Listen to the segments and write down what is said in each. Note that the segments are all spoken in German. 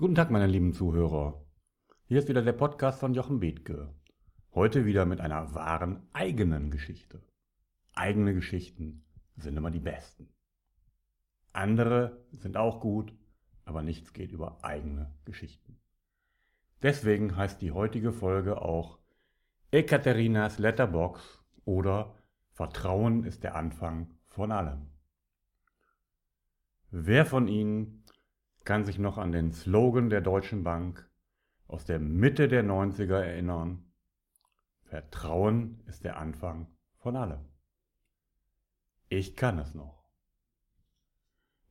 Guten Tag, meine lieben Zuhörer. Hier ist wieder der Podcast von Jochen Bethke. Heute wieder mit einer wahren eigenen Geschichte. Eigene Geschichten sind immer die besten. Andere sind auch gut, aber nichts geht über eigene Geschichten. Deswegen heißt die heutige Folge auch Ekaterinas Letterbox oder Vertrauen ist der Anfang von allem. Wer von Ihnen kann sich noch an den Slogan der Deutschen Bank aus der Mitte der 90er erinnern? Vertrauen ist der Anfang von allem. Ich kann es noch.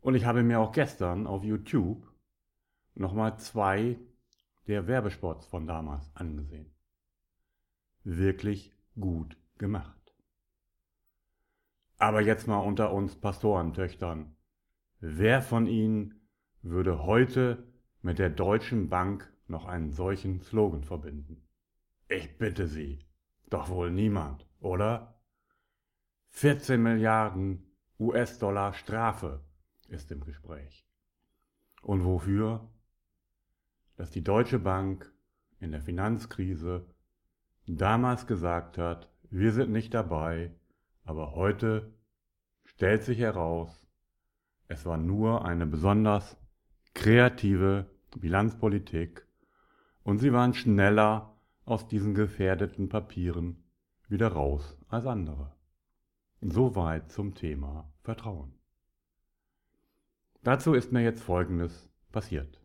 Und ich habe mir auch gestern auf YouTube nochmal zwei der Werbespots von damals angesehen. Wirklich gut gemacht. Aber jetzt mal unter uns Pastorentöchtern. Wer von Ihnen würde heute mit der Deutschen Bank noch einen solchen Slogan verbinden? Ich bitte Sie, doch wohl niemand, oder? 14 Milliarden US-Dollar Strafe ist im Gespräch. Und wofür? Dass die Deutsche Bank in der Finanzkrise damals gesagt hat, wir sind nicht dabei, aber heute stellt sich heraus, es war nur eine besonders kreative Bilanzpolitik und sie waren schneller aus diesen gefährdeten Papieren wieder raus als andere. Soweit zum Thema Vertrauen. Dazu ist mir jetzt Folgendes passiert.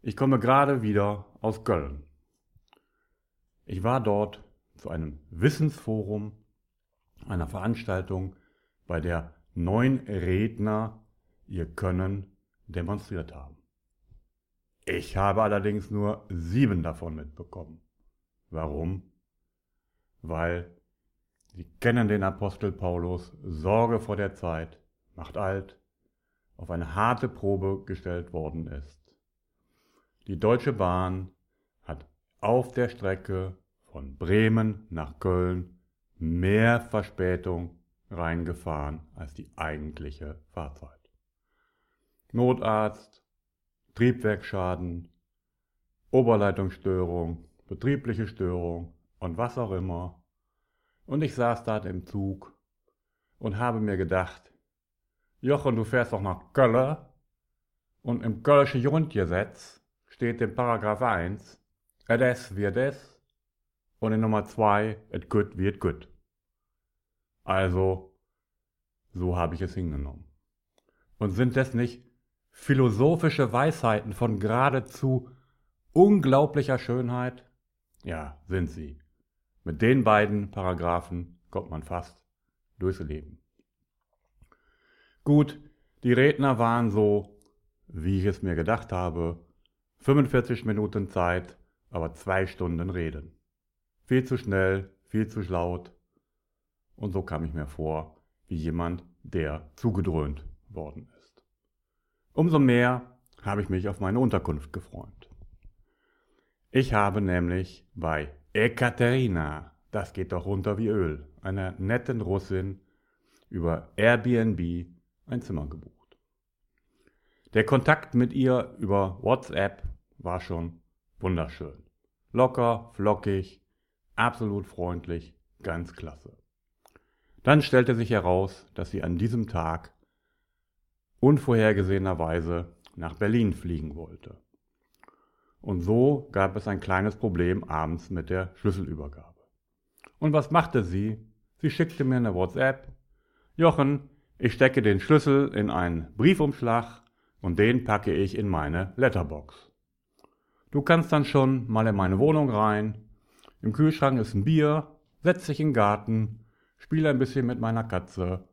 Ich komme gerade wieder aus Köln. Ich war dort zu einem Wissensforum, einer Veranstaltung, bei der neun Redner ihr Können demonstriert haben. Ich habe allerdings nur sieben davon mitbekommen. Warum? Weil Sie kennen den Apostel Paulus, Sorge vor der Zeit, macht alt, auf eine harte Probe gestellt worden ist. Die Deutsche Bahn hat auf der Strecke von Bremen nach Köln mehr Verspätung reingefahren als die eigentliche Fahrzeit. Notarzt, Triebwerksschaden, Oberleitungsstörung, betriebliche Störung und was auch immer. Und ich saß dort im Zug und habe mir gedacht, Jochen, du fährst doch nach Köln und im Kölsche Grundgesetz steht in Paragraph 1, es wird es und in Nummer 2, et gut wird gut. Also, so habe ich es hingenommen. Und sind das nicht philosophische Weisheiten von geradezu unglaublicher Schönheit? Ja, sind sie. Mit den beiden Paragraphen kommt man fast durchs Leben. Gut, die Redner waren so, wie ich es mir gedacht habe, 45 Minuten Zeit, aber zwei Stunden reden. Viel zu schnell, viel zu laut. Und so kam ich mir vor, wie jemand, der zugedröhnt worden ist. Umso mehr habe ich mich auf meine Unterkunft gefreut. Ich habe nämlich bei Ekaterina, das geht doch runter wie Öl, einer netten Russin, über Airbnb ein Zimmer gebucht. Der Kontakt mit ihr über WhatsApp war schon wunderschön. Locker, flockig, absolut freundlich, ganz klasse. Dann stellte sich heraus, dass sie an diesem Tag unvorhergesehenerweise nach Berlin fliegen wollte. Und so gab es ein kleines Problem abends mit der Schlüsselübergabe. Und was machte sie? Sie schickte mir eine WhatsApp. Jochen, ich stecke den Schlüssel in einen Briefumschlag und den packe ich in meine Letterbox. Du kannst dann schon mal in meine Wohnung rein. Im Kühlschrank ist ein Bier, setz dich in den Garten, spiele ein bisschen mit meiner Katze,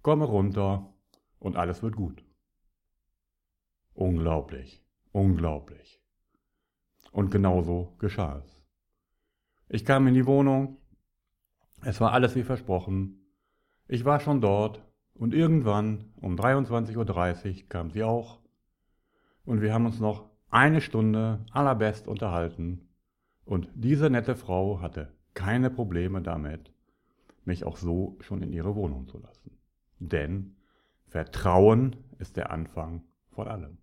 komme runter und alles wird gut. Unglaublich, unglaublich. Und genauso geschah es. Ich kam in die Wohnung, es war alles wie versprochen, ich war schon dort und irgendwann um 23.30 Uhr kam sie auch und wir haben uns noch eine Stunde allerbest unterhalten und diese nette Frau hatte keine Probleme damit, mich auch so schon in ihre Wohnung zu lassen. Denn Vertrauen ist der Anfang von allem.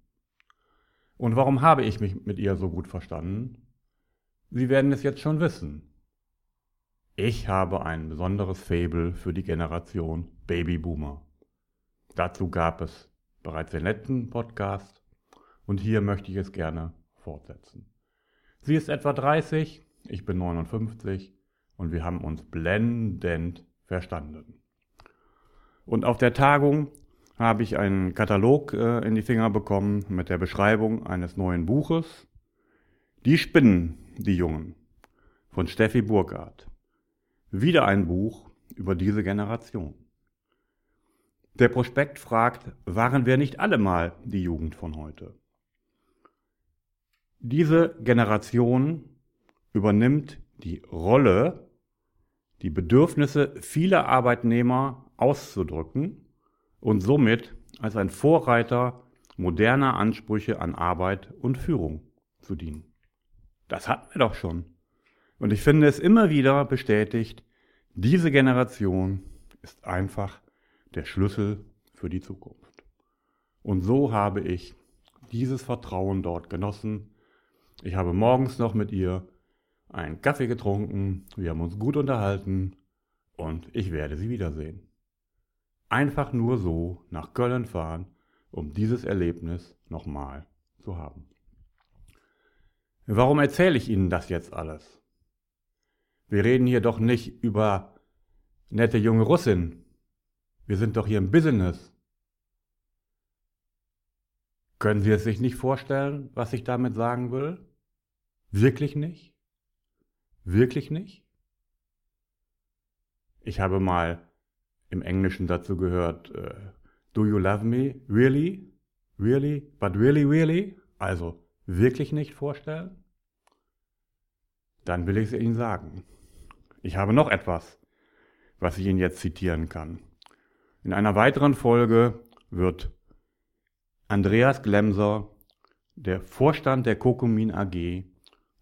Und warum habe ich mich mit ihr so gut verstanden? Sie werden es jetzt schon wissen. Ich habe ein besonderes Faible für die Generation Babyboomer. Dazu gab es bereits den letzten Podcast und hier möchte ich es gerne fortsetzen. Sie ist etwa 30, ich bin 59 und wir haben uns blendend verstanden. Und auf der Tagung habe ich einen Katalog äh, in die Finger bekommen mit der Beschreibung eines neuen Buches. Die Spinnen, die Jungen von Steffi Burkhardt. Wieder ein Buch über diese Generation. Der Prospekt fragt, waren wir nicht alle mal die Jugend von heute? Diese Generation übernimmt die Rolle, die Bedürfnisse vieler Arbeitnehmer auszudrücken und somit als ein Vorreiter moderner Ansprüche an Arbeit und Führung zu dienen. Das hatten wir doch schon. Und ich finde es immer wieder bestätigt, diese Generation ist einfach der Schlüssel für die Zukunft. Und so habe ich dieses Vertrauen dort genossen. Ich habe morgens noch mit ihr einen Kaffee getrunken, wir haben uns gut unterhalten und ich werde sie wiedersehen. Einfach nur so nach Köln fahren, um dieses Erlebnis nochmal zu haben. Warum erzähle ich Ihnen das jetzt alles? Wir reden hier doch nicht über nette junge Russin. Wir sind doch hier im Business. Können Sie es sich nicht vorstellen, was ich damit sagen will? Wirklich nicht? Wirklich nicht? Ich habe mal im Englischen dazu gehört, uh, Do you love me? Really? Really? But really, really? Also, wirklich nicht vorstellen? Dann will ich es Ihnen sagen. Ich habe noch etwas, was ich Ihnen jetzt zitieren kann. In einer weiteren Folge wird Andreas Glemser, der Vorstand der Kokumin AG,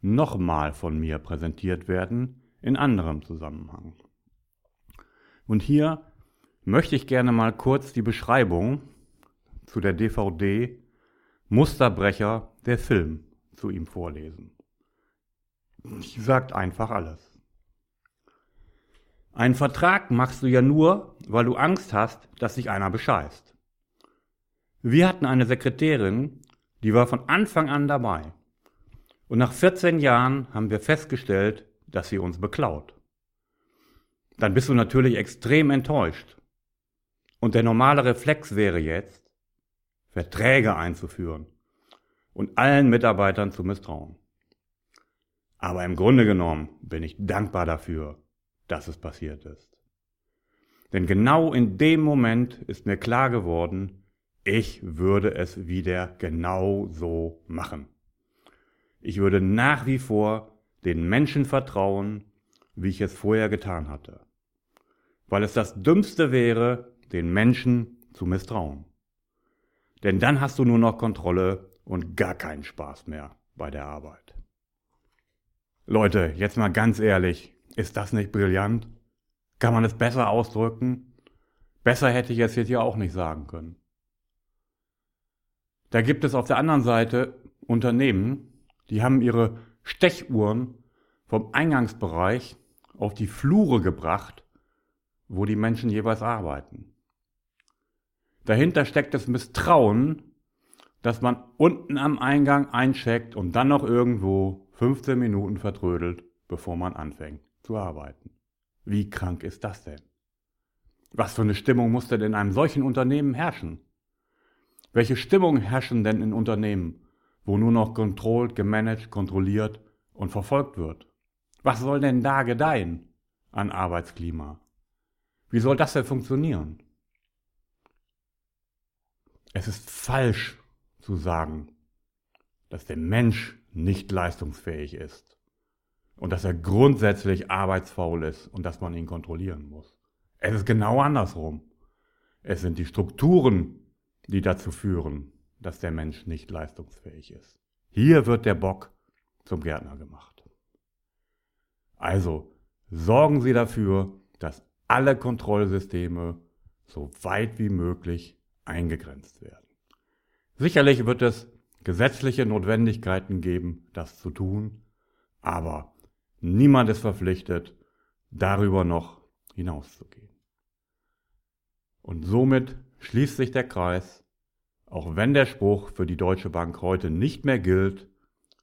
nochmal von mir präsentiert werden in anderem Zusammenhang. Und hier möchte ich gerne mal kurz die Beschreibung zu der DVD Musterbrecher der Film zu ihm vorlesen. Sagt einfach alles. Einen Vertrag machst du ja nur, weil du Angst hast, dass sich einer bescheißt. Wir hatten eine Sekretärin, die war von Anfang an dabei. Und nach 14 Jahren haben wir festgestellt, dass sie uns beklaut. Dann bist du natürlich extrem enttäuscht. Und der normale Reflex wäre jetzt, Verträge einzuführen und allen Mitarbeitern zu misstrauen. Aber im Grunde genommen bin ich dankbar dafür, dass es passiert ist. Denn genau in dem Moment ist mir klar geworden, ich würde es wieder genau so machen. Ich würde nach wie vor den Menschen vertrauen, wie ich es vorher getan hatte. Weil es das Dümmste wäre, den Menschen zu misstrauen. Denn dann hast du nur noch Kontrolle und gar keinen Spaß mehr bei der Arbeit. Leute, jetzt mal ganz ehrlich, ist das nicht brillant? Kann man es besser ausdrücken? Besser hätte ich es jetzt hier auch nicht sagen können. Da gibt es auf der anderen Seite Unternehmen, die haben ihre Stechuhren vom Eingangsbereich auf die Flure gebracht, wo die Menschen jeweils arbeiten. Dahinter steckt das Misstrauen, dass man unten am Eingang eincheckt und dann noch irgendwo 15 Minuten vertrödelt, bevor man anfängt zu arbeiten. Wie krank ist das denn? Was für eine Stimmung muss denn in einem solchen Unternehmen herrschen? Welche Stimmung herrschen denn in Unternehmen, wo nur noch controlled, gemanagt, kontrolliert und verfolgt wird? Was soll denn da gedeihen an Arbeitsklima? Wie soll das denn funktionieren? Es ist falsch zu sagen, dass der Mensch nicht leistungsfähig ist und dass er grundsätzlich arbeitsfaul ist und dass man ihn kontrollieren muss. Es ist genau andersrum. Es sind die Strukturen, die dazu führen, dass der Mensch nicht leistungsfähig ist. Hier wird der Bock zum Gärtner gemacht. Also sorgen Sie dafür, dass alle Kontrollsysteme so weit wie möglich eingegrenzt werden. Sicherlich wird es gesetzliche Notwendigkeiten geben, das zu tun, aber niemand ist verpflichtet, darüber noch hinauszugehen. Und somit schließt sich der Kreis, auch wenn der Spruch für die Deutsche Bank heute nicht mehr gilt,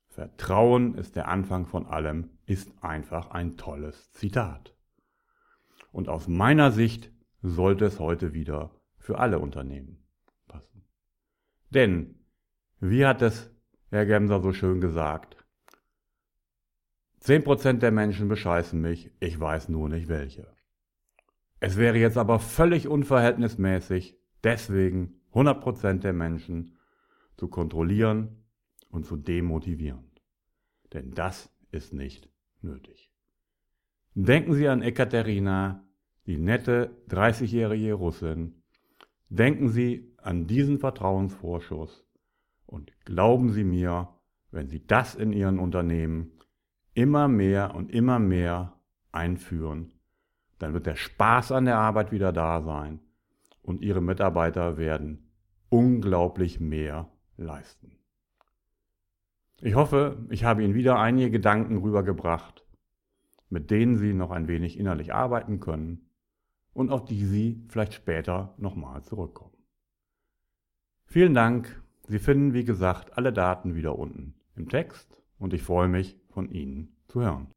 Vertrauen ist der Anfang von allem, ist einfach ein tolles Zitat. Und aus meiner Sicht sollte es heute wieder für alle Unternehmen passen. Denn, wie hat es Herr Gemser so schön gesagt, 10% der Menschen bescheißen mich, ich weiß nur nicht welche. Es wäre jetzt aber völlig unverhältnismäßig, deswegen 100% der Menschen zu kontrollieren und zu demotivieren. Denn das ist nicht nötig. Denken Sie an Ekaterina, die nette 30-jährige Russin. Denken Sie an diesen Vertrauensvorschuss und glauben Sie mir, wenn Sie das in Ihren Unternehmen immer mehr und immer mehr einführen, dann wird der Spaß an der Arbeit wieder da sein und Ihre Mitarbeiter werden unglaublich mehr leisten. Ich hoffe, ich habe Ihnen wieder einige Gedanken rübergebracht, mit denen Sie noch ein wenig innerlich arbeiten können und auf die Sie vielleicht später nochmal zurückkommen. Vielen Dank. Sie finden, wie gesagt, alle Daten wieder unten im Text und ich freue mich, von Ihnen zu hören.